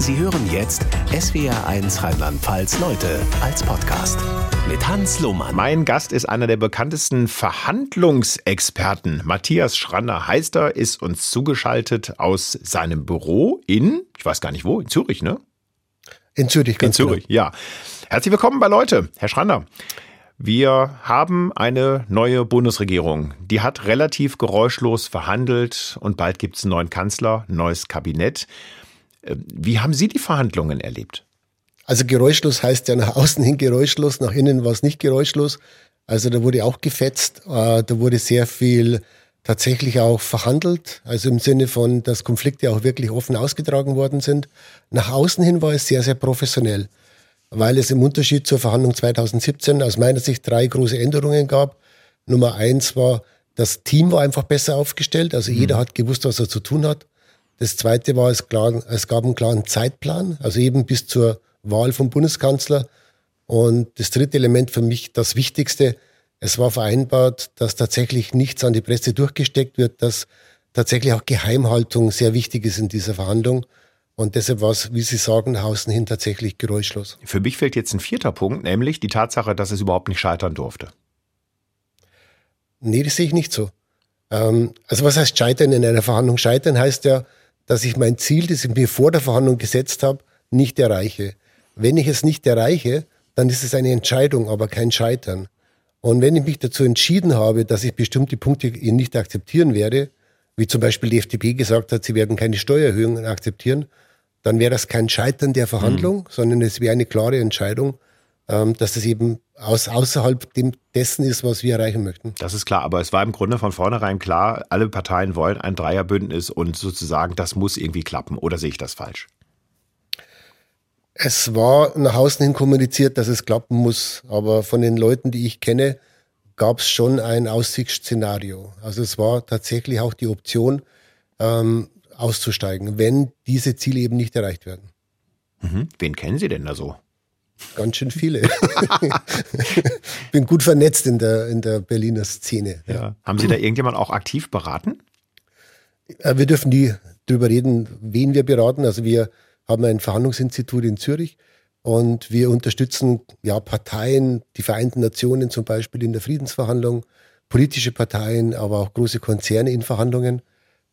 Sie hören jetzt SWR1 Rheinland-Pfalz Leute als Podcast mit Hans Lohmann. Mein Gast ist einer der bekanntesten Verhandlungsexperten. Matthias Schranner heißt er, ist uns zugeschaltet aus seinem Büro in, ich weiß gar nicht wo, in Zürich, ne? In Zürich, ganz In Zürich, genau. ja. Herzlich willkommen bei Leute, Herr Schranner. Wir haben eine neue Bundesregierung. Die hat relativ geräuschlos verhandelt und bald gibt es einen neuen Kanzler, neues Kabinett. Äh, wie haben Sie die Verhandlungen erlebt? Also geräuschlos heißt ja nach außen hin geräuschlos, nach innen war es nicht geräuschlos. Also da wurde auch gefetzt, äh, da wurde sehr viel tatsächlich auch verhandelt, also im Sinne von, dass Konflikte auch wirklich offen ausgetragen worden sind. Nach außen hin war es sehr, sehr professionell, weil es im Unterschied zur Verhandlung 2017 aus meiner Sicht drei große Änderungen gab. Nummer eins war, das Team war einfach besser aufgestellt, also mhm. jeder hat gewusst, was er zu tun hat. Das zweite war, es, klar, es gab einen klaren Zeitplan, also eben bis zur Wahl vom Bundeskanzler. Und das dritte Element für mich, das Wichtigste, es war vereinbart, dass tatsächlich nichts an die Presse durchgesteckt wird, dass tatsächlich auch Geheimhaltung sehr wichtig ist in dieser Verhandlung. Und deshalb war es, wie Sie sagen, nach außen hin tatsächlich geräuschlos. Für mich fällt jetzt ein vierter Punkt, nämlich die Tatsache, dass es überhaupt nicht scheitern durfte. Nee, das sehe ich nicht so. Ähm, also was heißt scheitern in einer Verhandlung? Scheitern heißt ja, dass ich mein Ziel, das ich mir vor der Verhandlung gesetzt habe, nicht erreiche. Wenn ich es nicht erreiche, dann ist es eine Entscheidung, aber kein Scheitern. Und wenn ich mich dazu entschieden habe, dass ich bestimmte Punkte nicht akzeptieren werde, wie zum Beispiel die FDP gesagt hat, sie werden keine Steuererhöhungen akzeptieren, dann wäre das kein Scheitern der Verhandlung, mhm. sondern es wäre eine klare Entscheidung, ähm, dass es eben aus, außerhalb dem, dessen ist, was wir erreichen möchten. Das ist klar, aber es war im Grunde von vornherein klar, alle Parteien wollen ein Dreierbündnis und sozusagen das muss irgendwie klappen. Oder sehe ich das falsch? Es war nach außen hin kommuniziert, dass es klappen muss, aber von den Leuten, die ich kenne, gab es schon ein Aussichtsszenario. Also es war tatsächlich auch die Option, ähm, auszusteigen, wenn diese Ziele eben nicht erreicht werden. Mhm. Wen kennen Sie denn da so? Ganz schön viele. Bin gut vernetzt in der, in der Berliner Szene. Ja. Ja. Haben Sie da irgendjemand auch aktiv beraten? Äh, wir dürfen nie drüber reden, wen wir beraten. Also wir haben ein Verhandlungsinstitut in Zürich und wir unterstützen ja Parteien, die Vereinten Nationen zum Beispiel in der Friedensverhandlung, politische Parteien, aber auch große Konzerne in Verhandlungen.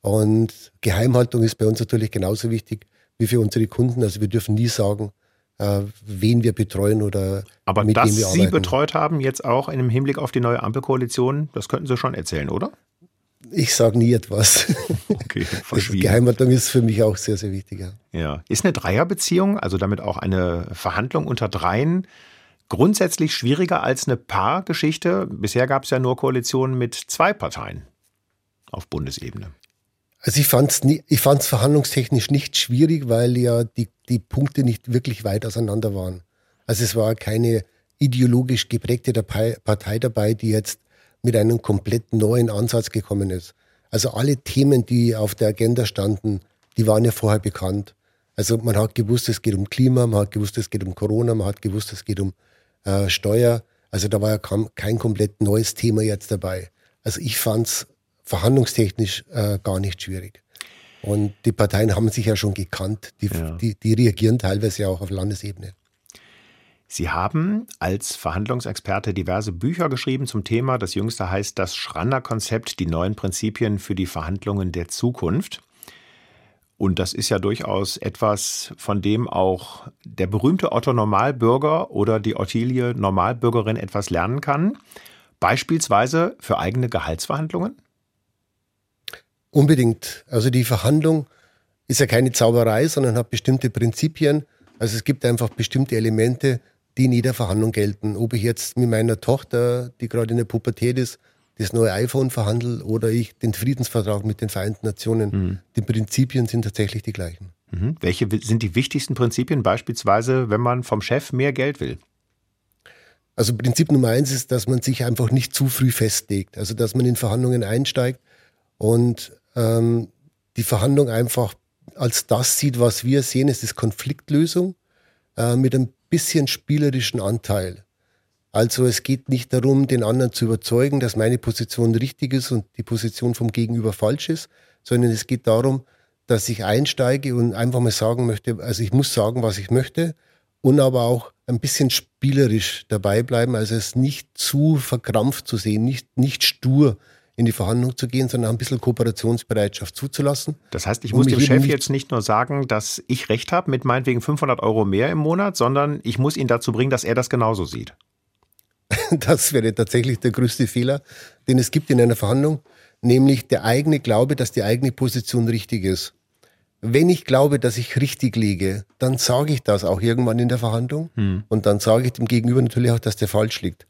Und Geheimhaltung ist bei uns natürlich genauso wichtig wie für unsere Kunden. Also wir dürfen nie sagen, äh, wen wir betreuen oder Aber mit dass wem wir Sie arbeiten. betreut haben, jetzt auch im Hinblick auf die neue Ampelkoalition, das könnten Sie schon erzählen, oder? Ich sage nie etwas. Okay. Geheimhaltung ist für mich auch sehr, sehr wichtig. Ja. ja. Ist eine Dreierbeziehung, also damit auch eine Verhandlung unter Dreien, grundsätzlich schwieriger als eine Paargeschichte? Bisher gab es ja nur Koalitionen mit zwei Parteien auf Bundesebene. Also ich fand es ich fand's verhandlungstechnisch nicht schwierig, weil ja die, die Punkte nicht wirklich weit auseinander waren. Also es war keine ideologisch geprägte Partei dabei, die jetzt mit einem komplett neuen Ansatz gekommen ist. Also alle Themen, die auf der Agenda standen, die waren ja vorher bekannt. Also man hat gewusst, es geht um Klima, man hat gewusst, es geht um Corona, man hat gewusst, es geht um äh, Steuer. Also da war ja kein komplett neues Thema jetzt dabei. Also ich fand es verhandlungstechnisch äh, gar nicht schwierig. Und die Parteien haben sich ja schon gekannt. Die, ja. die, die reagieren teilweise auch auf Landesebene. Sie haben als Verhandlungsexperte diverse Bücher geschrieben zum Thema. Das jüngste heißt Das Schranner-Konzept, die neuen Prinzipien für die Verhandlungen der Zukunft. Und das ist ja durchaus etwas, von dem auch der berühmte Otto Normalbürger oder die Ottilie Normalbürgerin etwas lernen kann. Beispielsweise für eigene Gehaltsverhandlungen? Unbedingt. Also die Verhandlung ist ja keine Zauberei, sondern hat bestimmte Prinzipien. Also es gibt einfach bestimmte Elemente, die in jeder Verhandlung gelten. Ob ich jetzt mit meiner Tochter, die gerade in der Pubertät ist, das neue iPhone verhandle oder ich den Friedensvertrag mit den Vereinten Nationen. Mhm. Die Prinzipien sind tatsächlich die gleichen. Mhm. Welche sind die wichtigsten Prinzipien, beispielsweise, wenn man vom Chef mehr Geld will? Also Prinzip Nummer eins ist, dass man sich einfach nicht zu früh festlegt. Also dass man in Verhandlungen einsteigt und ähm, die Verhandlung einfach als das sieht, was wir sehen, ist Konfliktlösung äh, mit einem bisschen spielerischen Anteil. Also es geht nicht darum, den anderen zu überzeugen, dass meine Position richtig ist und die Position vom Gegenüber falsch ist, sondern es geht darum, dass ich einsteige und einfach mal sagen möchte, also ich muss sagen, was ich möchte und aber auch ein bisschen spielerisch dabei bleiben, also es nicht zu verkrampft zu sehen, nicht, nicht stur in die Verhandlung zu gehen, sondern ein bisschen Kooperationsbereitschaft zuzulassen. Das heißt, ich muss dem Chef jetzt nicht nur sagen, dass ich recht habe mit meinetwegen 500 Euro mehr im Monat, sondern ich muss ihn dazu bringen, dass er das genauso sieht. Das wäre tatsächlich der größte Fehler, den es gibt in einer Verhandlung, nämlich der eigene Glaube, dass die eigene Position richtig ist. Wenn ich glaube, dass ich richtig liege, dann sage ich das auch irgendwann in der Verhandlung hm. und dann sage ich dem Gegenüber natürlich auch, dass der falsch liegt.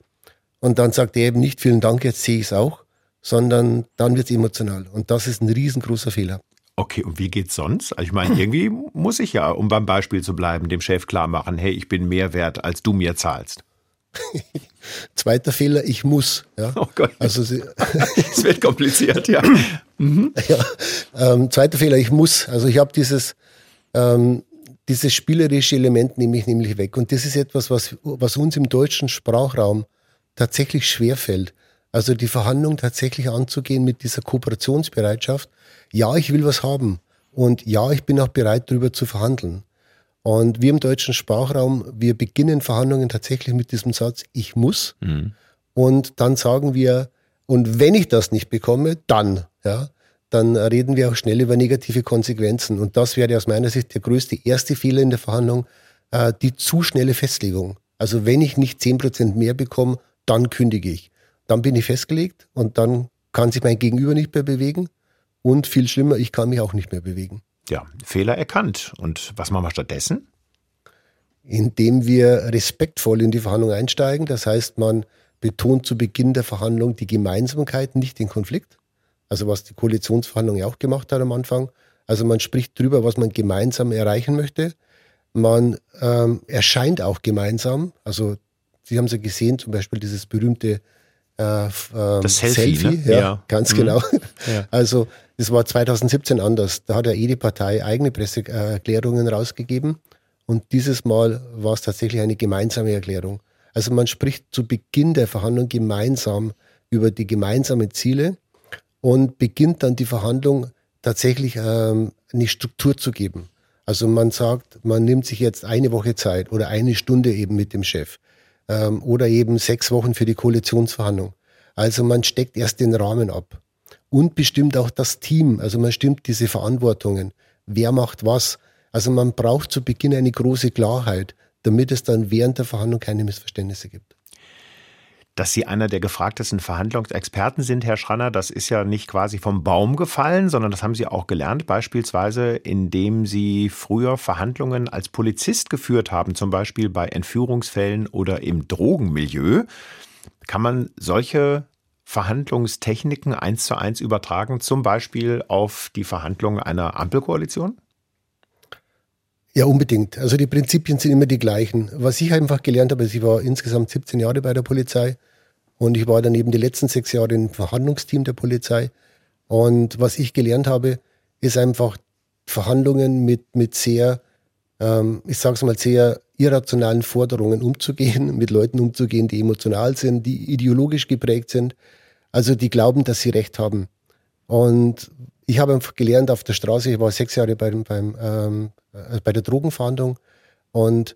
Und dann sagt er eben nicht, vielen Dank, jetzt sehe ich es auch, sondern dann wird es emotional. Und das ist ein riesengroßer Fehler. Okay, und wie geht's sonst? Also ich meine, irgendwie muss ich ja, um beim Beispiel zu bleiben, dem Chef klar machen, hey, ich bin mehr wert, als du mir zahlst. Zweiter Fehler, ich muss. Ja. Oh Gott. Also es wird kompliziert, ja. Mhm. ja ähm, zweiter Fehler, ich muss. Also ich habe dieses, ähm, dieses spielerische Element nehme ich nämlich weg. Und das ist etwas, was, was uns im deutschen Sprachraum tatsächlich schwerfällt. Also die Verhandlung tatsächlich anzugehen mit dieser Kooperationsbereitschaft. Ja, ich will was haben. Und ja, ich bin auch bereit, darüber zu verhandeln. Und wir im deutschen Sprachraum, wir beginnen Verhandlungen tatsächlich mit diesem Satz, ich muss. Mhm. Und dann sagen wir, und wenn ich das nicht bekomme, dann, ja, dann reden wir auch schnell über negative Konsequenzen. Und das wäre aus meiner Sicht der größte erste Fehler in der Verhandlung, äh, die zu schnelle Festlegung. Also wenn ich nicht zehn Prozent mehr bekomme, dann kündige ich. Dann bin ich festgelegt und dann kann sich mein Gegenüber nicht mehr bewegen. Und viel schlimmer, ich kann mich auch nicht mehr bewegen ja, Fehler erkannt. Und was machen wir stattdessen? Indem wir respektvoll in die Verhandlung einsteigen. Das heißt, man betont zu Beginn der Verhandlung die Gemeinsamkeit, nicht den Konflikt. Also was die Koalitionsverhandlung ja auch gemacht hat am Anfang. Also man spricht darüber, was man gemeinsam erreichen möchte. Man ähm, erscheint auch gemeinsam. Also Sie haben es ja gesehen, zum Beispiel dieses berühmte äh, ähm, das Selfie, Selfie ne? ja, ja, ganz mhm. genau. Ja. Also das war 2017 anders. Da hat ja jede Partei eigene Presseerklärungen rausgegeben und dieses Mal war es tatsächlich eine gemeinsame Erklärung. Also man spricht zu Beginn der Verhandlung gemeinsam über die gemeinsamen Ziele und beginnt dann die Verhandlung tatsächlich ähm, eine Struktur zu geben. Also man sagt, man nimmt sich jetzt eine Woche Zeit oder eine Stunde eben mit dem Chef ähm, oder eben sechs Wochen für die Koalitionsverhandlung. Also man steckt erst den Rahmen ab und bestimmt auch das Team. Also man stimmt diese Verantwortungen. Wer macht was? Also man braucht zu Beginn eine große Klarheit, damit es dann während der Verhandlung keine Missverständnisse gibt. Dass Sie einer der gefragtesten Verhandlungsexperten sind, Herr Schranner, das ist ja nicht quasi vom Baum gefallen, sondern das haben Sie auch gelernt, beispielsweise indem Sie früher Verhandlungen als Polizist geführt haben, zum Beispiel bei Entführungsfällen oder im Drogenmilieu. Kann man solche Verhandlungstechniken eins zu eins übertragen, zum Beispiel auf die Verhandlungen einer Ampelkoalition? Ja, unbedingt. Also die Prinzipien sind immer die gleichen. Was ich einfach gelernt habe, ist, ich war insgesamt 17 Jahre bei der Polizei und ich war dann eben die letzten sechs Jahre im Verhandlungsteam der Polizei. Und was ich gelernt habe, ist einfach Verhandlungen mit, mit sehr, ähm, ich sage es mal, sehr irrationalen Forderungen umzugehen, mit Leuten umzugehen, die emotional sind, die ideologisch geprägt sind, also die glauben, dass sie recht haben. Und ich habe einfach gelernt auf der Straße, ich war sechs Jahre beim, beim, ähm, äh, bei der Drogenfahndung und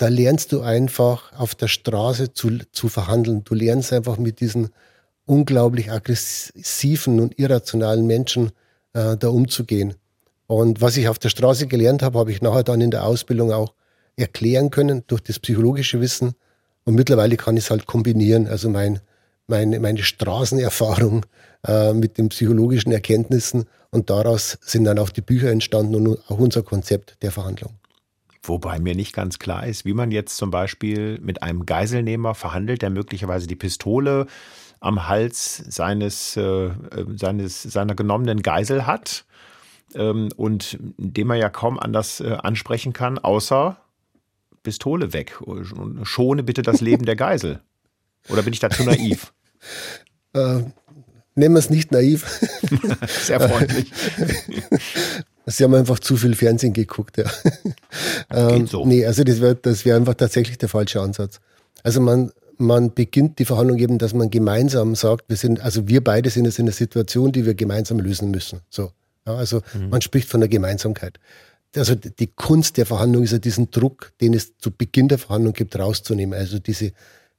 da lernst du einfach auf der Straße zu, zu verhandeln. Du lernst einfach mit diesen unglaublich aggressiven und irrationalen Menschen äh, da umzugehen. Und was ich auf der Straße gelernt habe, habe ich nachher dann in der Ausbildung auch erklären können durch das psychologische Wissen. Und mittlerweile kann ich es halt kombinieren. Also mein, meine, meine Straßenerfahrung äh, mit den psychologischen Erkenntnissen. Und daraus sind dann auch die Bücher entstanden und auch unser Konzept der Verhandlung. Wobei mir nicht ganz klar ist, wie man jetzt zum Beispiel mit einem Geiselnehmer verhandelt, der möglicherweise die Pistole am Hals seines, äh, seines seiner genommenen Geisel hat ähm, und den man ja kaum anders äh, ansprechen kann, außer Pistole weg. Schone bitte das Leben der Geisel. Oder bin ich da zu naiv? äh, nennen wir es nicht naiv. Sehr freundlich. Sie haben einfach zu viel Fernsehen geguckt, ja. ähm, so. Nee, also das wäre das wär einfach tatsächlich der falsche Ansatz. Also man, man beginnt die Verhandlung eben, dass man gemeinsam sagt, wir sind, also wir beide sind jetzt in einer Situation, die wir gemeinsam lösen müssen. So. Ja, also mhm. man spricht von der Gemeinsamkeit. Also die Kunst der Verhandlung ist ja diesen Druck, den es zu Beginn der Verhandlung gibt, rauszunehmen. Also diese,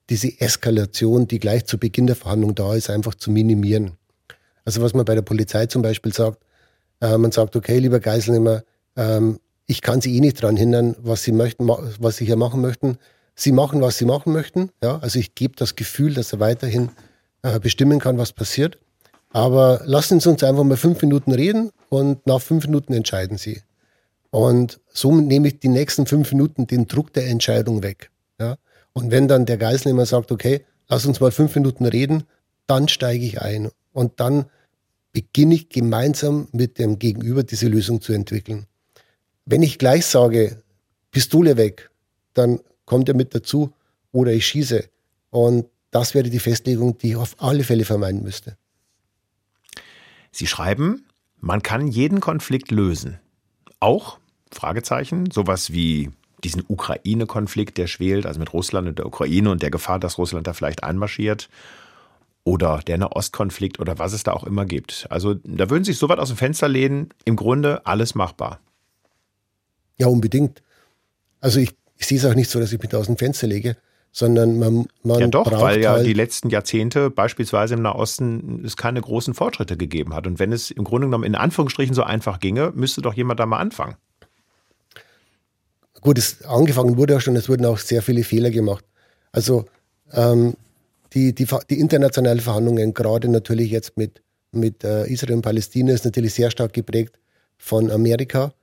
diese Eskalation, die gleich zu Beginn der Verhandlung da ist, einfach zu minimieren. Also was man bei der Polizei zum Beispiel sagt, äh, man sagt, okay, lieber Geiselnehmer, ähm, ich kann Sie eh nicht daran hindern, was Sie möchten, was Sie hier machen möchten. Sie machen, was Sie machen möchten. Ja, also ich gebe das Gefühl, dass er weiterhin äh, bestimmen kann, was passiert. Aber lassen Sie uns einfach mal fünf Minuten reden und nach fünf Minuten entscheiden Sie. Und somit nehme ich die nächsten fünf Minuten den Druck der Entscheidung weg. Ja? Und wenn dann der Geiselnehmer sagt, okay, lass uns mal fünf Minuten reden, dann steige ich ein. Und dann beginne ich gemeinsam mit dem Gegenüber diese Lösung zu entwickeln. Wenn ich gleich sage, Pistole weg, dann kommt er mit dazu oder ich schieße. Und das wäre die Festlegung, die ich auf alle Fälle vermeiden müsste. Sie schreiben, man kann jeden Konflikt lösen. Auch, Fragezeichen, sowas wie diesen Ukraine-Konflikt, der schwelt, also mit Russland und der Ukraine und der Gefahr, dass Russland da vielleicht einmarschiert. Oder der Nahostkonflikt oder was es da auch immer gibt. Also da würden sich so weit aus dem Fenster lehnen, im Grunde alles machbar. Ja, unbedingt. Also ich, ich sehe es auch nicht so, dass ich mich da aus dem Fenster lege sondern man, man ja doch, weil ja halt die letzten Jahrzehnte beispielsweise im Nahosten es keine großen Fortschritte gegeben hat. Und wenn es im Grunde genommen in Anführungsstrichen so einfach ginge, müsste doch jemand da mal anfangen. Gut, es angefangen wurde auch schon, es wurden auch sehr viele Fehler gemacht. Also ähm, die, die, die internationalen Verhandlungen, gerade natürlich jetzt mit, mit äh, Israel und Palästina, ist natürlich sehr stark geprägt von Amerika.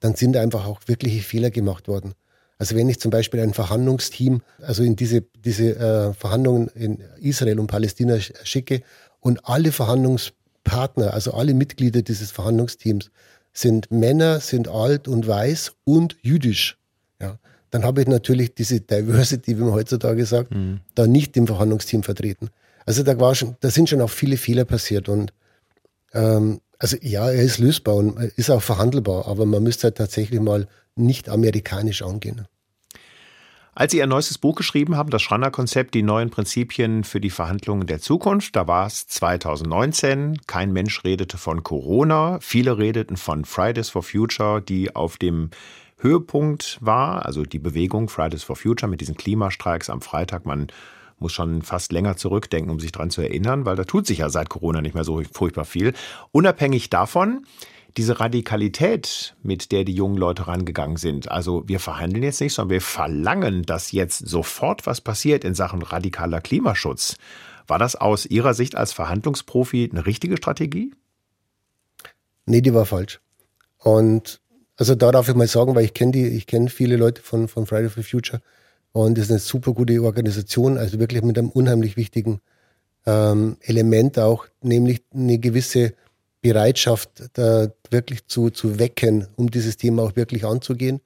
Dann sind einfach auch wirkliche Fehler gemacht worden. Also wenn ich zum Beispiel ein Verhandlungsteam, also in diese, diese äh, Verhandlungen in Israel und Palästina schicke und alle Verhandlungspartner, also alle Mitglieder dieses Verhandlungsteams sind Männer, sind alt und weiß und jüdisch, ja, dann habe ich natürlich diese Diversity, wie man heutzutage sagt, mhm. da nicht im Verhandlungsteam vertreten. Also da, war schon, da sind schon auch viele Fehler passiert und ähm, also ja, er ist lösbar und ist auch verhandelbar, aber man müsste halt tatsächlich mal nicht amerikanisch angehen. Als Sie Ihr neuestes Buch geschrieben haben, das Schranner-Konzept, die neuen Prinzipien für die Verhandlungen der Zukunft, da war es 2019. Kein Mensch redete von Corona. Viele redeten von Fridays for Future, die auf dem Höhepunkt war, also die Bewegung Fridays for Future mit diesen Klimastreiks am Freitag. Man muss schon fast länger zurückdenken, um sich daran zu erinnern, weil da tut sich ja seit Corona nicht mehr so furchtbar viel. Unabhängig davon, diese Radikalität, mit der die jungen Leute rangegangen sind. Also wir verhandeln jetzt nicht, sondern wir verlangen, dass jetzt sofort was passiert in Sachen radikaler Klimaschutz. War das aus Ihrer Sicht als Verhandlungsprofi eine richtige Strategie? Nee, die war falsch. Und also da darf ich mal sagen, weil ich kenne die, ich kenne viele Leute von, von Friday for Future und das ist eine super gute Organisation, also wirklich mit einem unheimlich wichtigen ähm, Element auch, nämlich eine gewisse Bereitschaft da wirklich zu, zu wecken, um dieses Thema auch wirklich anzugehen.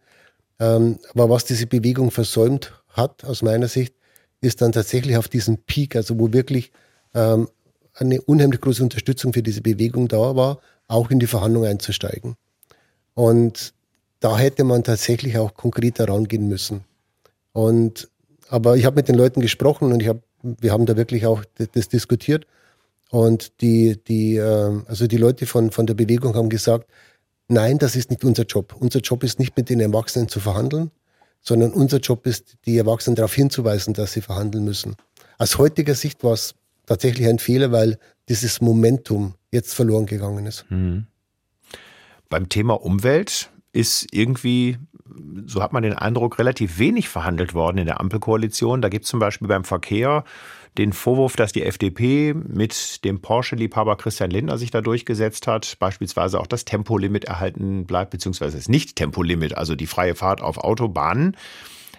Ähm, aber was diese Bewegung versäumt hat, aus meiner Sicht, ist dann tatsächlich auf diesen Peak, also wo wirklich ähm, eine unheimlich große Unterstützung für diese Bewegung da war, auch in die Verhandlung einzusteigen. Und da hätte man tatsächlich auch konkreter rangehen müssen. Und aber ich habe mit den Leuten gesprochen und ich hab, wir haben da wirklich auch das diskutiert. Und die, die, äh, also die Leute von, von der Bewegung haben gesagt, nein, das ist nicht unser Job. Unser Job ist nicht mit den Erwachsenen zu verhandeln, sondern unser Job ist, die Erwachsenen darauf hinzuweisen, dass sie verhandeln müssen. Aus heutiger Sicht war es tatsächlich ein Fehler, weil dieses Momentum jetzt verloren gegangen ist. Mhm. Beim Thema Umwelt ist irgendwie, so hat man den Eindruck, relativ wenig verhandelt worden in der Ampelkoalition. Da gibt es zum Beispiel beim Verkehr den Vorwurf, dass die FDP mit dem Porsche-Liebhaber Christian Lindner sich da durchgesetzt hat, beispielsweise auch das Tempolimit erhalten bleibt, beziehungsweise das Nicht-Tempolimit, also die freie Fahrt auf Autobahnen.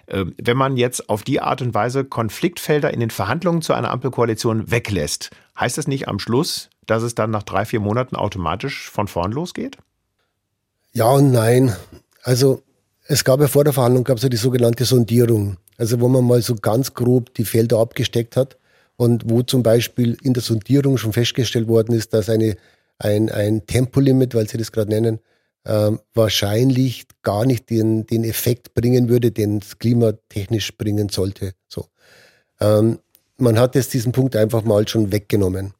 Ähm, wenn man jetzt auf die Art und Weise Konfliktfelder in den Verhandlungen zu einer Ampelkoalition weglässt, heißt das nicht am Schluss, dass es dann nach drei, vier Monaten automatisch von vorn losgeht? Ja und nein. Also es gab ja vor der Verhandlung gab es ja die sogenannte Sondierung. Also wo man mal so ganz grob die Felder abgesteckt hat und wo zum Beispiel in der Sondierung schon festgestellt worden ist, dass eine, ein, ein Tempolimit, weil Sie das gerade nennen, ähm, wahrscheinlich gar nicht den, den Effekt bringen würde, den es klimatechnisch bringen sollte. So. Ähm, man hat jetzt diesen Punkt einfach mal schon weggenommen.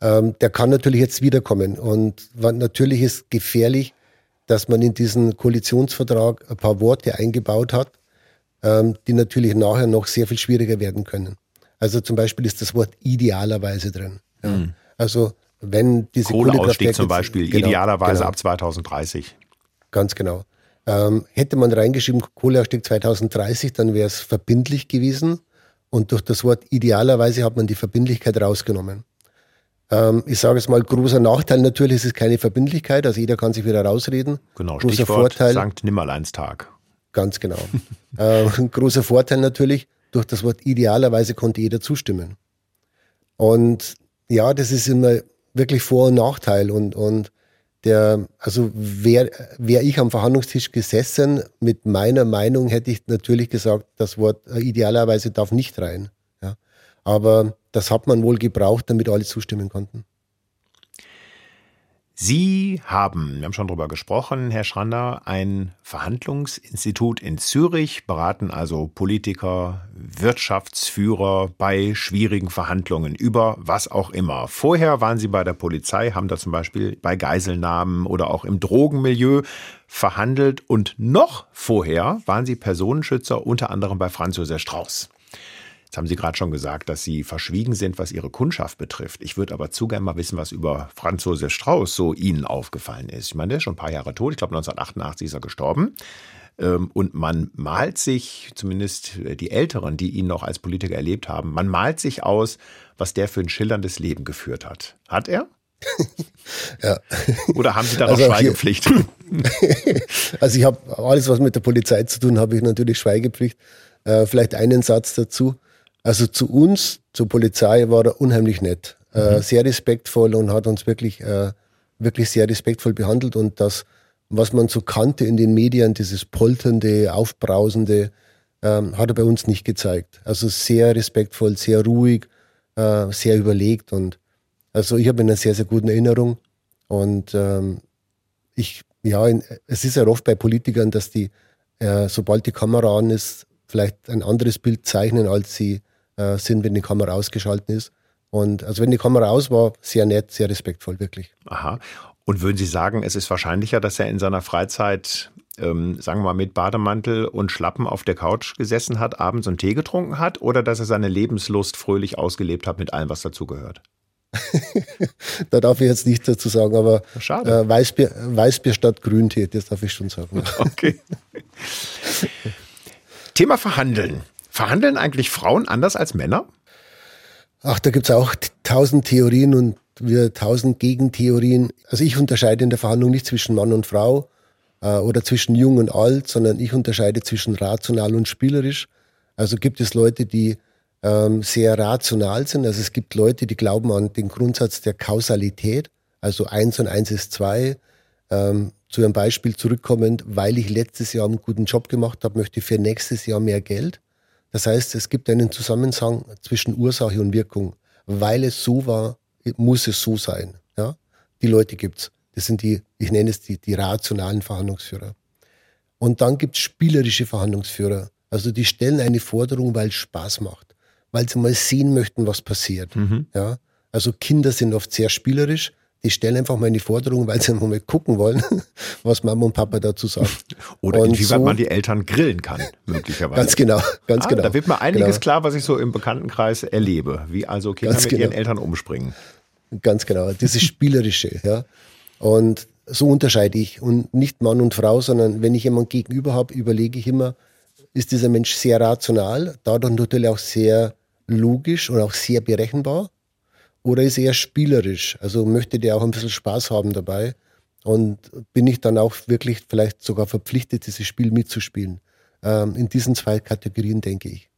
ähm, der kann natürlich jetzt wiederkommen. Und natürlich ist gefährlich, dass man in diesen Koalitionsvertrag ein paar Worte eingebaut hat, ähm, die natürlich nachher noch sehr viel schwieriger werden können. Also zum Beispiel ist das Wort idealerweise drin. Ja. Mhm. Also wenn diese Kohleausstieg zum Beispiel genau, idealerweise genau. ab 2030. Ganz genau. Ähm, hätte man reingeschrieben Kohleausstieg 2030, dann wäre es verbindlich gewesen. Und durch das Wort idealerweise hat man die Verbindlichkeit rausgenommen. Ähm, ich sage es mal, großer Nachteil natürlich ist es keine Verbindlichkeit, also jeder kann sich wieder rausreden. Genau, großer Stichwort Vorteil, Sankt Nimmerleinstag. Ganz genau. äh, großer Vorteil natürlich, durch das Wort idealerweise konnte jeder zustimmen. Und ja, das ist immer wirklich Vor- und Nachteil. Und, und der, also wäre wär ich am Verhandlungstisch gesessen, mit meiner Meinung hätte ich natürlich gesagt, das Wort äh, idealerweise darf nicht rein. Aber das hat man wohl gebraucht, damit alle zustimmen konnten. Sie haben, wir haben schon darüber gesprochen, Herr Schrander, ein Verhandlungsinstitut in Zürich, beraten also Politiker, Wirtschaftsführer bei schwierigen Verhandlungen über was auch immer. Vorher waren Sie bei der Polizei, haben da zum Beispiel bei Geiselnahmen oder auch im Drogenmilieu verhandelt und noch vorher waren Sie Personenschützer unter anderem bei Franz Josef Strauß. Jetzt haben Sie gerade schon gesagt, dass Sie verschwiegen sind, was Ihre Kundschaft betrifft. Ich würde aber zu gerne mal wissen, was über Franz Josef Strauß so Ihnen aufgefallen ist. Ich meine, der ist schon ein paar Jahre tot. Ich glaube, 1988 ist er gestorben. Ähm, und man malt sich, zumindest die Älteren, die ihn noch als Politiker erlebt haben, man malt sich aus, was der für ein schillerndes Leben geführt hat. Hat er? ja. Oder haben Sie darauf also Schweigepflicht? also ich habe alles, was mit der Polizei zu tun, habe ich natürlich Schweigepflicht. Äh, vielleicht einen Satz dazu. Also zu uns, zur Polizei, war er unheimlich nett, äh, mhm. sehr respektvoll und hat uns wirklich, äh, wirklich sehr respektvoll behandelt. Und das, was man so kannte in den Medien, dieses polternde, aufbrausende, ähm, hat er bei uns nicht gezeigt. Also sehr respektvoll, sehr ruhig, äh, sehr überlegt. Und also ich habe eine sehr, sehr gute Erinnerung. Und ähm, ich, ja, in, es ist ja oft bei Politikern, dass die, äh, sobald die Kamera an ist, vielleicht ein anderes Bild zeichnen, als sie äh, sind, wenn die Kamera ausgeschaltet ist. Und also wenn die Kamera aus war, sehr nett, sehr respektvoll, wirklich. Aha. Und würden Sie sagen, es ist wahrscheinlicher, dass er in seiner Freizeit, ähm, sagen wir mal, mit Bademantel und Schlappen auf der Couch gesessen hat, abends und Tee getrunken hat, oder dass er seine Lebenslust fröhlich ausgelebt hat mit allem, was dazugehört? da darf ich jetzt nichts dazu sagen, aber äh, Weißbier, Weißbier statt Grüntee, das darf ich schon sagen. Okay. Thema Verhandeln. Verhandeln eigentlich Frauen anders als Männer? Ach, da gibt es auch tausend Theorien und wir tausend Gegentheorien. Also ich unterscheide in der Verhandlung nicht zwischen Mann und Frau äh, oder zwischen jung und alt, sondern ich unterscheide zwischen rational und spielerisch. Also gibt es Leute, die ähm, sehr rational sind. Also es gibt Leute, die glauben an den Grundsatz der Kausalität. Also eins und eins ist zwei. Ähm, zu einem Beispiel zurückkommend, weil ich letztes Jahr einen guten Job gemacht habe, möchte ich für nächstes Jahr mehr Geld. Das heißt, es gibt einen Zusammenhang zwischen Ursache und Wirkung. Weil es so war, muss es so sein. Ja? Die Leute gibt's. Das sind die, ich nenne es die, die rationalen Verhandlungsführer. Und dann gibt's spielerische Verhandlungsführer. Also die stellen eine Forderung, weil es Spaß macht. Weil sie mal sehen möchten, was passiert. Mhm. Ja? Also Kinder sind oft sehr spielerisch die stellen einfach mal eine Forderung, weil sie mal gucken wollen, was Mama und Papa dazu sagen. Oder und inwieweit so, man die Eltern grillen kann, möglicherweise. Ganz genau, ganz ah, genau. Da wird mir einiges genau. klar, was ich so im Bekanntenkreis erlebe, wie also Kinder ganz mit genau. ihren Eltern umspringen. Ganz genau, dieses Spielerische, ja. Und so unterscheide ich. Und nicht Mann und Frau, sondern wenn ich jemanden gegenüber habe, überlege ich immer, ist dieser Mensch sehr rational, dadurch natürlich auch sehr logisch und auch sehr berechenbar oder ist er spielerisch? Also möchte der auch ein bisschen Spaß haben dabei? Und bin ich dann auch wirklich vielleicht sogar verpflichtet, dieses Spiel mitzuspielen? Ähm, in diesen zwei Kategorien denke ich.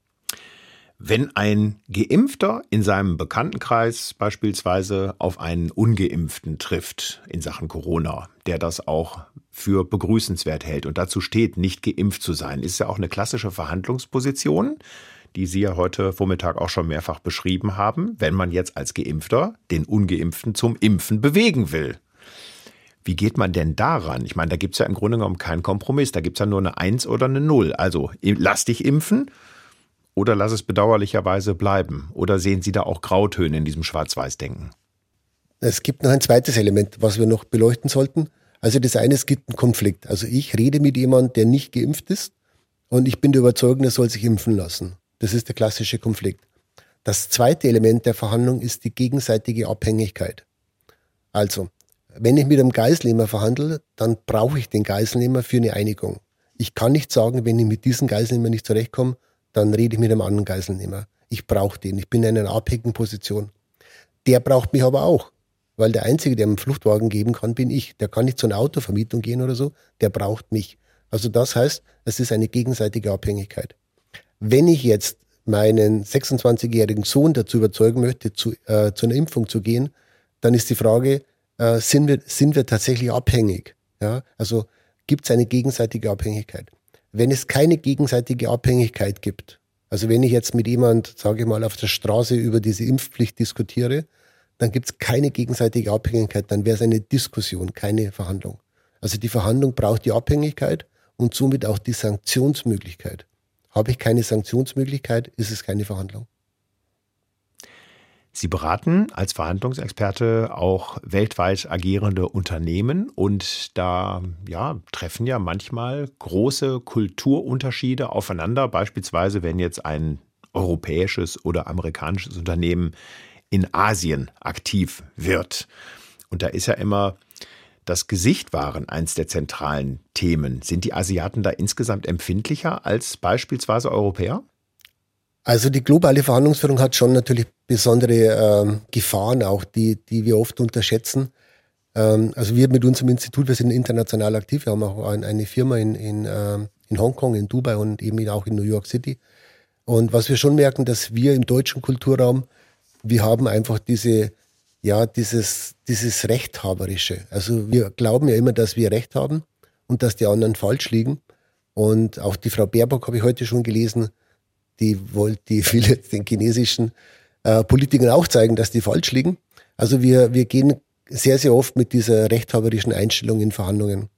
Wenn ein Geimpfter in seinem Bekanntenkreis beispielsweise auf einen Ungeimpften trifft in Sachen Corona, der das auch für begrüßenswert hält und dazu steht, nicht geimpft zu sein, ist ja auch eine klassische Verhandlungsposition die Sie ja heute Vormittag auch schon mehrfach beschrieben haben, wenn man jetzt als Geimpfter den Ungeimpften zum Impfen bewegen will. Wie geht man denn daran? Ich meine, da gibt es ja im Grunde genommen keinen Kompromiss. Da gibt es ja nur eine Eins oder eine Null. Also lass dich impfen oder lass es bedauerlicherweise bleiben. Oder sehen Sie da auch Grautöne in diesem Schwarz-Weiß-Denken? Es gibt noch ein zweites Element, was wir noch beleuchten sollten. Also das eine, es gibt einen Konflikt. Also ich rede mit jemandem, der nicht geimpft ist und ich bin der Überzeugung, er soll sich impfen lassen. Das ist der klassische Konflikt. Das zweite Element der Verhandlung ist die gegenseitige Abhängigkeit. Also, wenn ich mit einem Geiselnehmer verhandle, dann brauche ich den Geiselnehmer für eine Einigung. Ich kann nicht sagen, wenn ich mit diesem Geiselnehmer nicht zurechtkomme, dann rede ich mit einem anderen Geiselnehmer. Ich brauche den. Ich bin in einer abhängigen Position. Der braucht mich aber auch, weil der Einzige, der einen Fluchtwagen geben kann, bin ich. Der kann nicht zu einer Autovermietung gehen oder so. Der braucht mich. Also das heißt, es ist eine gegenseitige Abhängigkeit. Wenn ich jetzt meinen 26-jährigen Sohn dazu überzeugen möchte, zu, äh, zu einer Impfung zu gehen, dann ist die Frage, äh, sind, wir, sind wir tatsächlich abhängig? Ja? Also gibt es eine gegenseitige Abhängigkeit? Wenn es keine gegenseitige Abhängigkeit gibt, also wenn ich jetzt mit jemand, sage ich mal, auf der Straße über diese Impfpflicht diskutiere, dann gibt es keine gegenseitige Abhängigkeit, dann wäre es eine Diskussion, keine Verhandlung. Also die Verhandlung braucht die Abhängigkeit und somit auch die Sanktionsmöglichkeit. Habe ich keine Sanktionsmöglichkeit, ist es keine Verhandlung. Sie beraten als Verhandlungsexperte auch weltweit agierende Unternehmen und da ja, treffen ja manchmal große Kulturunterschiede aufeinander. Beispielsweise, wenn jetzt ein europäisches oder amerikanisches Unternehmen in Asien aktiv wird. Und da ist ja immer das Gesicht waren eins der zentralen Themen. Sind die Asiaten da insgesamt empfindlicher als beispielsweise Europäer? Also die globale Verhandlungsführung hat schon natürlich besondere ähm, Gefahren auch, die, die wir oft unterschätzen. Ähm, also wir mit unserem Institut, wir sind international aktiv. Wir haben auch ein, eine Firma in, in, ähm, in Hongkong, in Dubai und eben auch in New York City. Und was wir schon merken, dass wir im deutschen Kulturraum, wir haben einfach diese ja, dieses, dieses Rechthaberische. Also wir glauben ja immer, dass wir Recht haben und dass die anderen falsch liegen. Und auch die Frau Baerbock habe ich heute schon gelesen, die wollte, die will jetzt den chinesischen äh, Politikern auch zeigen, dass die falsch liegen. Also wir, wir gehen sehr, sehr oft mit dieser rechthaberischen Einstellung in Verhandlungen.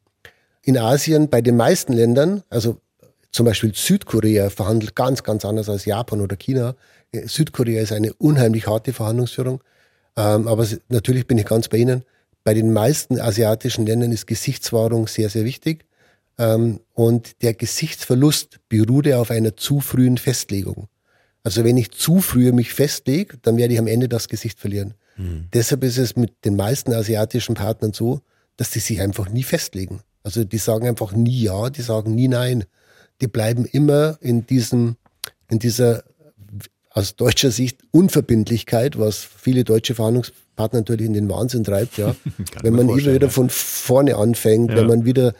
In Asien, bei den meisten Ländern, also zum Beispiel Südkorea verhandelt ganz, ganz anders als Japan oder China. Südkorea ist eine unheimlich harte Verhandlungsführung. Ähm, aber natürlich bin ich ganz bei Ihnen. Bei den meisten asiatischen Ländern ist Gesichtswahrung sehr, sehr wichtig. Ähm, und der Gesichtsverlust beruht auf einer zu frühen Festlegung. Also wenn ich zu früh mich festlege, dann werde ich am Ende das Gesicht verlieren. Mhm. Deshalb ist es mit den meisten asiatischen Partnern so, dass die sich einfach nie festlegen. Also die sagen einfach nie ja, die sagen nie nein. Die bleiben immer in diesem, in dieser aus deutscher Sicht Unverbindlichkeit, was viele deutsche Verhandlungspartner natürlich in den Wahnsinn treibt, ja. wenn man immer wieder von vorne anfängt, ja. wenn man wieder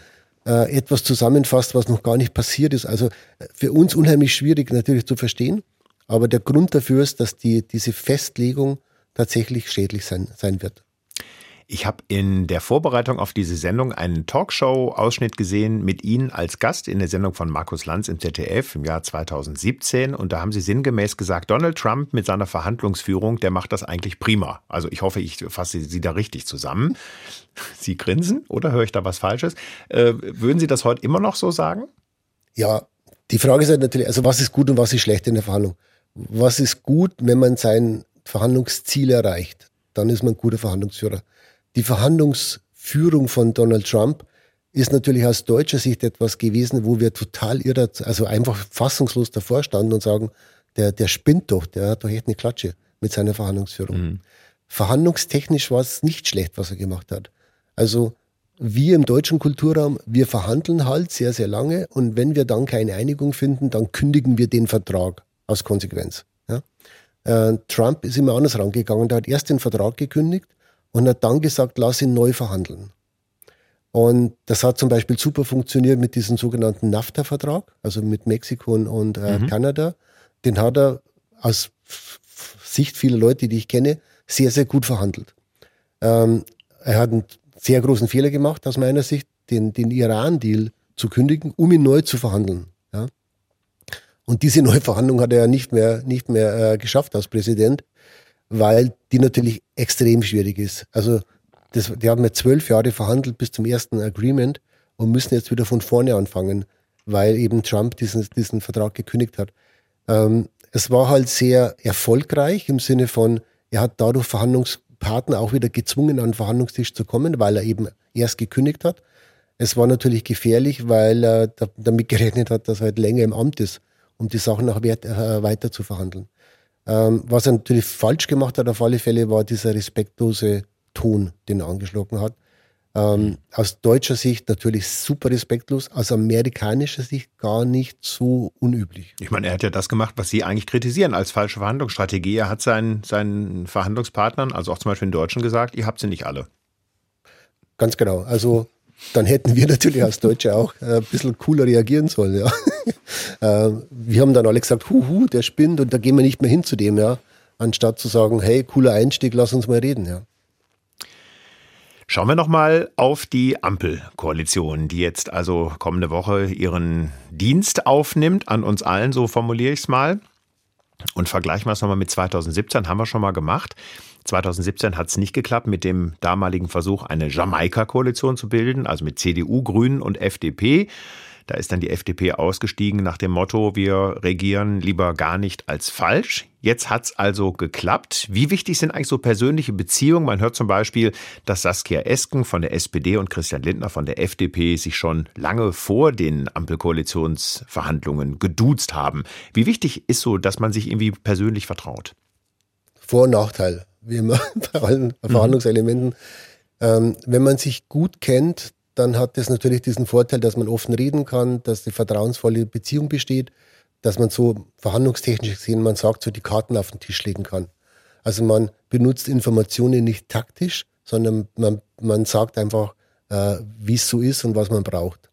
äh, etwas zusammenfasst, was noch gar nicht passiert ist. Also äh, für uns unheimlich schwierig natürlich zu verstehen. Aber der Grund dafür ist, dass die, diese Festlegung tatsächlich schädlich sein, sein wird. Ich habe in der Vorbereitung auf diese Sendung einen Talkshow-Ausschnitt gesehen mit Ihnen als Gast in der Sendung von Markus Lanz im ZDF im Jahr 2017. Und da haben Sie sinngemäß gesagt, Donald Trump mit seiner Verhandlungsführung, der macht das eigentlich prima. Also ich hoffe, ich fasse Sie da richtig zusammen. Sie grinsen oder höre ich da was Falsches? Äh, würden Sie das heute immer noch so sagen? Ja, die Frage ist halt natürlich, also was ist gut und was ist schlecht in der Verhandlung? Was ist gut, wenn man sein Verhandlungsziel erreicht? Dann ist man ein guter Verhandlungsführer. Die Verhandlungsführung von Donald Trump ist natürlich aus deutscher Sicht etwas gewesen, wo wir total irre, also einfach fassungslos davor standen und sagen, der, der spinnt doch, der hat doch echt eine Klatsche mit seiner Verhandlungsführung. Mhm. Verhandlungstechnisch war es nicht schlecht, was er gemacht hat. Also wir im deutschen Kulturraum, wir verhandeln halt sehr, sehr lange und wenn wir dann keine Einigung finden, dann kündigen wir den Vertrag aus Konsequenz. Ja? Äh, Trump ist immer anders rangegangen, der hat erst den Vertrag gekündigt und hat dann gesagt, lass ihn neu verhandeln. Und das hat zum Beispiel super funktioniert mit diesem sogenannten NAFTA-Vertrag, also mit Mexiko und äh, mhm. Kanada. Den hat er aus Sicht vieler Leute, die ich kenne, sehr, sehr gut verhandelt. Ähm, er hat einen sehr großen Fehler gemacht, aus meiner Sicht, den, den Iran-Deal zu kündigen, um ihn neu zu verhandeln. Ja? Und diese Neuverhandlung hat er ja nicht mehr, nicht mehr äh, geschafft als Präsident weil die natürlich extrem schwierig ist. Also das, die haben ja zwölf Jahre verhandelt bis zum ersten Agreement und müssen jetzt wieder von vorne anfangen, weil eben Trump diesen, diesen Vertrag gekündigt hat. Ähm, es war halt sehr erfolgreich im Sinne von, er hat dadurch Verhandlungs, Partner auch wieder gezwungen, an den Verhandlungstisch zu kommen, weil er eben erst gekündigt hat. Es war natürlich gefährlich, weil er damit gerechnet hat, dass er halt länger im Amt ist, um die Sachen noch äh, weiter zu verhandeln. Ähm, was er natürlich falsch gemacht hat, auf alle Fälle, war dieser respektlose Ton, den er angeschlagen hat. Ähm, aus deutscher Sicht natürlich super respektlos, aus amerikanischer Sicht gar nicht so unüblich. Ich meine, er hat ja das gemacht, was Sie eigentlich kritisieren als falsche Verhandlungsstrategie. Er hat seinen, seinen Verhandlungspartnern, also auch zum Beispiel den Deutschen, gesagt, ihr habt sie nicht alle. Ganz genau. Also dann hätten wir natürlich als Deutsche auch ein bisschen cooler reagieren sollen. Ja. Ähm, wir haben dann alle gesagt, huhu, der spinnt und da gehen wir nicht mehr hin zu dem, ja, anstatt zu sagen, hey, cooler Einstieg, lass uns mal reden. Ja. Schauen wir nochmal auf die Ampelkoalition, die jetzt also kommende Woche ihren Dienst aufnimmt, an uns allen, so formuliere ich es mal. Und vergleichen wir es nochmal mit 2017, haben wir schon mal gemacht. 2017 hat es nicht geklappt mit dem damaligen Versuch, eine Jamaika-Koalition zu bilden, also mit CDU, Grünen und FDP. Da ist dann die FDP ausgestiegen nach dem Motto, wir regieren lieber gar nicht als falsch. Jetzt hat es also geklappt. Wie wichtig sind eigentlich so persönliche Beziehungen? Man hört zum Beispiel, dass Saskia Esken von der SPD und Christian Lindner von der FDP sich schon lange vor den Ampelkoalitionsverhandlungen geduzt haben. Wie wichtig ist so, dass man sich irgendwie persönlich vertraut? Vor- und Nachteil, wie immer bei allen. Verhandlungselementen. Ähm, wenn man sich gut kennt, dann hat das natürlich diesen Vorteil, dass man offen reden kann, dass eine vertrauensvolle Beziehung besteht, dass man so verhandlungstechnisch gesehen, man sagt, so die Karten auf den Tisch legen kann. Also man benutzt Informationen nicht taktisch, sondern man, man sagt einfach, äh, wie es so ist und was man braucht.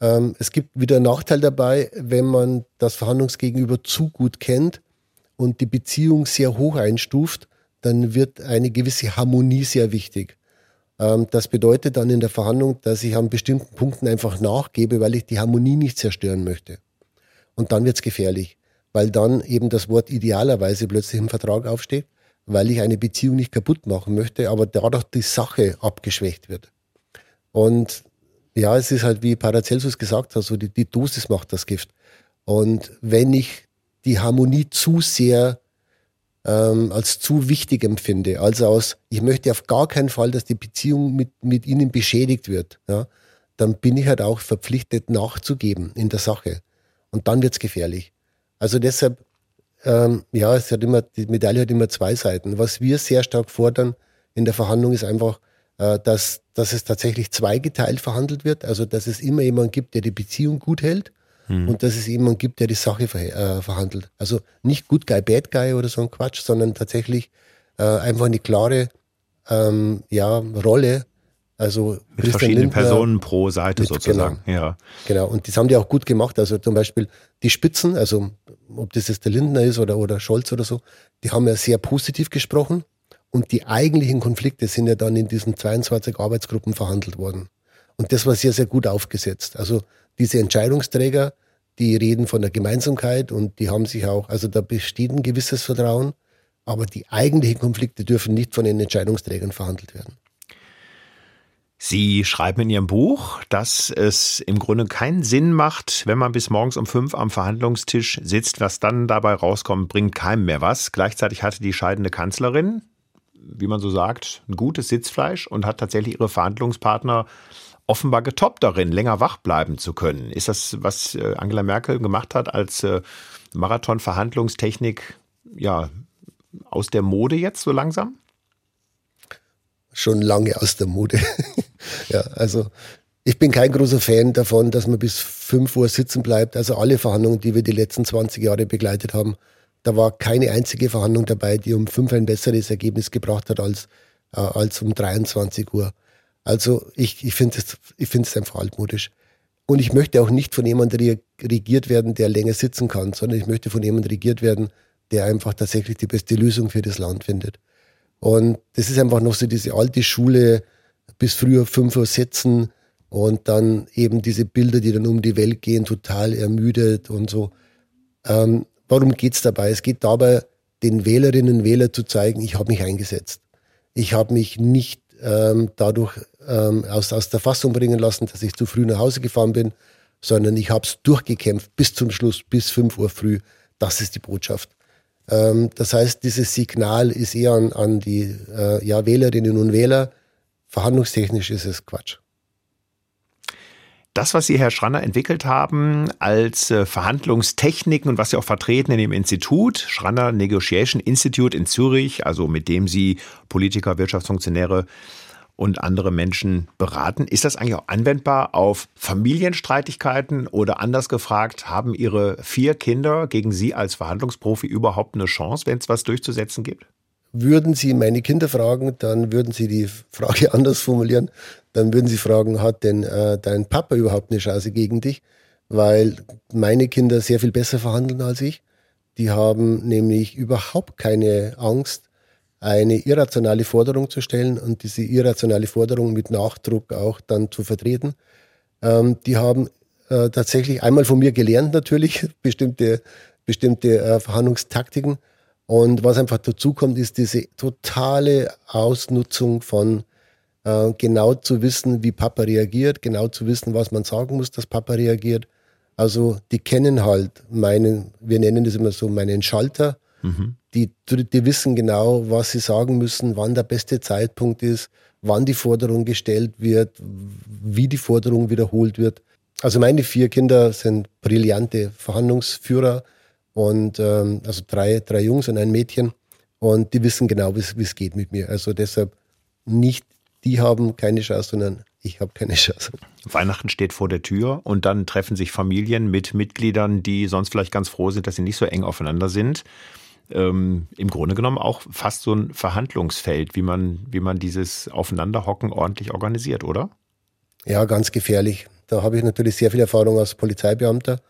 Ähm, es gibt wieder einen Nachteil dabei, wenn man das Verhandlungsgegenüber zu gut kennt und die Beziehung sehr hoch einstuft, dann wird eine gewisse Harmonie sehr wichtig. Ähm, das bedeutet dann in der Verhandlung, dass ich an bestimmten Punkten einfach nachgebe, weil ich die Harmonie nicht zerstören möchte. Und dann wird es gefährlich, weil dann eben das Wort idealerweise plötzlich im Vertrag aufsteht, weil ich eine Beziehung nicht kaputt machen möchte, aber dadurch die Sache abgeschwächt wird. Und ja, es ist halt wie Paracelsus gesagt hat, so die, die Dosis macht das Gift. Und wenn ich die Harmonie zu sehr ähm, als zu wichtig empfinde. Also aus, ich möchte auf gar keinen Fall, dass die Beziehung mit, mit ihnen beschädigt wird. Ja? Dann bin ich halt auch verpflichtet, nachzugeben in der Sache. Und dann wird's gefährlich. Also deshalb, ähm, ja, es hat immer, die Medaille hat immer zwei Seiten. Was wir sehr stark fordern in der Verhandlung ist einfach, äh, dass, dass es tatsächlich zweigeteilt verhandelt wird. Also dass es immer jemanden gibt, der die Beziehung gut hält mhm. und dass es jemanden gibt, der die Sache ver äh, verhandelt. Also nicht Good Guy, Bad Guy oder so ein Quatsch, sondern tatsächlich äh, einfach eine klare ähm, ja, Rolle. Also mit Christian verschiedenen Lindner, Personen pro Seite mit, sozusagen. Genau, ja. genau, und das haben die auch gut gemacht. Also zum Beispiel die Spitzen, also ob das jetzt der Lindner ist oder, oder Scholz oder so, die haben ja sehr positiv gesprochen. Und die eigentlichen Konflikte sind ja dann in diesen 22 Arbeitsgruppen verhandelt worden. Und das war sehr, sehr gut aufgesetzt. Also diese Entscheidungsträger, die reden von der Gemeinsamkeit und die haben sich auch, also da besteht ein gewisses Vertrauen, aber die eigentlichen Konflikte dürfen nicht von den Entscheidungsträgern verhandelt werden. Sie schreiben in Ihrem Buch, dass es im Grunde keinen Sinn macht, wenn man bis morgens um fünf am Verhandlungstisch sitzt. Was dann dabei rauskommt, bringt keinem mehr was. Gleichzeitig hatte die scheidende Kanzlerin, wie man so sagt, ein gutes Sitzfleisch und hat tatsächlich ihre Verhandlungspartner offenbar getoppt darin, länger wach bleiben zu können. Ist das, was äh, Angela Merkel gemacht hat als äh, Marathon-Verhandlungstechnik, ja, aus der Mode jetzt so langsam? Schon lange aus der Mode. ja, also ich bin kein großer Fan davon, dass man bis 5 Uhr sitzen bleibt. Also alle Verhandlungen, die wir die letzten 20 Jahre begleitet haben, da war keine einzige Verhandlung dabei, die um 5 ein besseres Ergebnis gebracht hat als, äh, als um 23 Uhr. Also ich, ich finde es einfach altmodisch. Und ich möchte auch nicht von jemandem regiert werden, der länger sitzen kann, sondern ich möchte von jemandem regiert werden, der einfach tatsächlich die beste Lösung für das Land findet. Und das ist einfach noch so diese alte Schule, bis früher fünf Uhr sitzen und dann eben diese Bilder, die dann um die Welt gehen, total ermüdet und so. Ähm, warum geht's dabei? Es geht dabei, den Wählerinnen und Wählern zu zeigen, ich habe mich eingesetzt. Ich habe mich nicht ähm, dadurch ähm, aus, aus der Fassung bringen lassen, dass ich zu früh nach Hause gefahren bin, sondern ich habe es durchgekämpft bis zum Schluss, bis 5 Uhr früh. Das ist die Botschaft. Ähm, das heißt, dieses Signal ist eher an, an die äh, ja, Wählerinnen und Wähler. Verhandlungstechnisch ist es Quatsch. Das, was Sie, Herr Schranner, entwickelt haben als äh, Verhandlungstechniken und was Sie auch vertreten in dem Institut, Schranner Negotiation Institute in Zürich, also mit dem Sie Politiker, Wirtschaftsfunktionäre und andere Menschen beraten. Ist das eigentlich auch anwendbar auf Familienstreitigkeiten oder anders gefragt, haben Ihre vier Kinder gegen Sie als Verhandlungsprofi überhaupt eine Chance, wenn es was durchzusetzen gibt? Würden Sie meine Kinder fragen, dann würden Sie die Frage anders formulieren. Dann würden Sie fragen, hat denn äh, dein Papa überhaupt eine Chance gegen dich? Weil meine Kinder sehr viel besser verhandeln als ich. Die haben nämlich überhaupt keine Angst, eine irrationale Forderung zu stellen und diese irrationale Forderung mit Nachdruck auch dann zu vertreten. Ähm, die haben äh, tatsächlich einmal von mir gelernt natürlich, bestimmte, bestimmte äh, Verhandlungstaktiken. Und was einfach dazu kommt, ist diese totale Ausnutzung von äh, genau zu wissen, wie Papa reagiert, genau zu wissen, was man sagen muss, dass Papa reagiert. Also die kennen halt meinen, wir nennen das immer so, meinen Schalter. Mhm. Die, die wissen genau, was sie sagen müssen, wann der beste Zeitpunkt ist, wann die Forderung gestellt wird, wie die Forderung wiederholt wird. Also meine vier Kinder sind brillante Verhandlungsführer und ähm, also drei, drei Jungs und ein Mädchen und die wissen genau, wie es geht mit mir. Also deshalb nicht, die haben keine Chance, sondern ich habe keine Chance. Weihnachten steht vor der Tür und dann treffen sich Familien mit Mitgliedern, die sonst vielleicht ganz froh sind, dass sie nicht so eng aufeinander sind ähm, im Grunde genommen auch fast so ein Verhandlungsfeld, wie man, wie man dieses Aufeinanderhocken ordentlich organisiert, oder? Ja, ganz gefährlich. Da habe ich natürlich sehr viel Erfahrung als Polizeibeamter,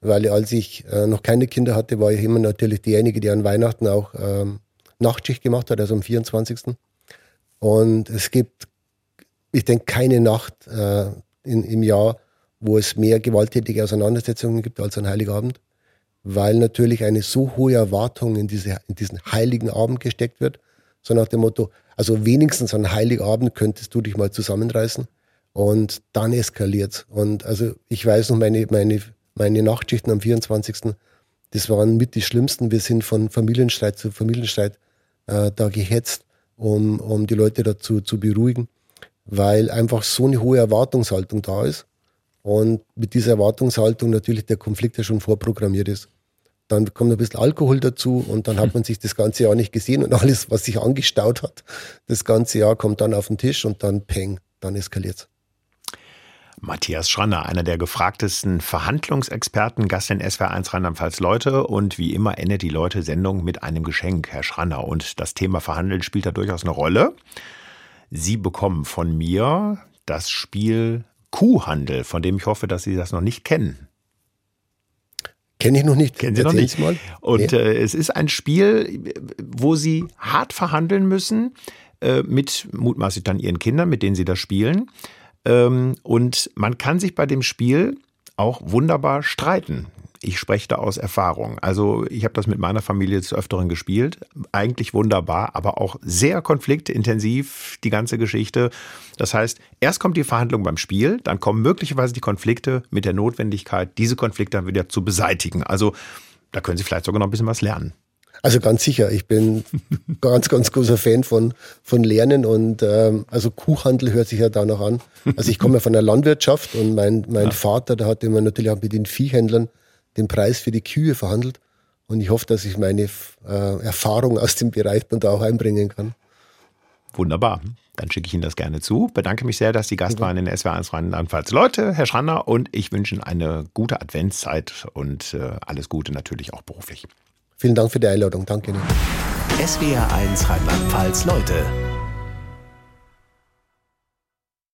weil als ich äh, noch keine Kinder hatte, war ich immer natürlich diejenige, die an Weihnachten auch ähm, Nachtschicht gemacht hat, also am 24. Und es gibt, ich denke, keine Nacht äh, in, im Jahr, wo es mehr gewalttätige Auseinandersetzungen gibt als an Heiligabend weil natürlich eine so hohe Erwartung in, diese, in diesen heiligen Abend gesteckt wird. So nach dem Motto, also wenigstens an Heiligabend könntest du dich mal zusammenreißen und dann eskaliert's. Und also ich weiß noch, meine, meine, meine Nachtschichten am 24. Das waren mit die schlimmsten. Wir sind von Familienstreit zu Familienstreit äh, da gehetzt, um, um die Leute dazu zu beruhigen, weil einfach so eine hohe Erwartungshaltung da ist. Und mit dieser Erwartungshaltung natürlich der Konflikt ja schon vorprogrammiert ist. Dann kommt ein bisschen Alkohol dazu und dann hat man sich das ganze Jahr nicht gesehen und alles, was sich angestaut hat, das ganze Jahr kommt dann auf den Tisch und dann peng, dann eskaliert's. Matthias Schranner, einer der gefragtesten Verhandlungsexperten, Gast in SWR1 Rheinland-Pfalz Leute. Und wie immer endet die Leute-Sendung mit einem Geschenk, Herr Schranner. Und das Thema Verhandeln spielt da durchaus eine Rolle. Sie bekommen von mir das Spiel Kuhhandel, von dem ich hoffe, dass Sie das noch nicht kennen. Kenne ich noch nicht. Kennen Sie noch nicht. Mal. Und nee. äh, es ist ein Spiel, wo Sie hart verhandeln müssen äh, mit mutmaßlich dann Ihren Kindern, mit denen Sie das spielen. Ähm, und man kann sich bei dem Spiel auch wunderbar streiten. Ich spreche da aus Erfahrung. Also ich habe das mit meiner Familie des Öfteren gespielt. Eigentlich wunderbar, aber auch sehr konfliktintensiv, die ganze Geschichte. Das heißt, erst kommt die Verhandlung beim Spiel, dann kommen möglicherweise die Konflikte mit der Notwendigkeit, diese Konflikte dann wieder zu beseitigen. Also da können Sie vielleicht sogar noch ein bisschen was lernen. Also ganz sicher, ich bin ganz, ganz großer Fan von, von Lernen und ähm, also Kuhhandel hört sich ja da noch an. Also ich komme ja von der Landwirtschaft und mein, mein ja. Vater, der hat immer natürlich auch mit den Viehhändlern den Preis für die Kühe verhandelt. Und ich hoffe, dass ich meine äh, Erfahrung aus dem Bereich dann da auch einbringen kann. Wunderbar. Dann schicke ich Ihnen das gerne zu. Bedanke mich sehr, dass Sie Gast waren in SWR1 Rheinland-Pfalz. Leute, Herr Schranner, und ich wünsche Ihnen eine gute Adventszeit und äh, alles Gute natürlich auch beruflich. Vielen Dank für die Einladung. Danke Ihnen. SWR1 Rheinland-Pfalz Leute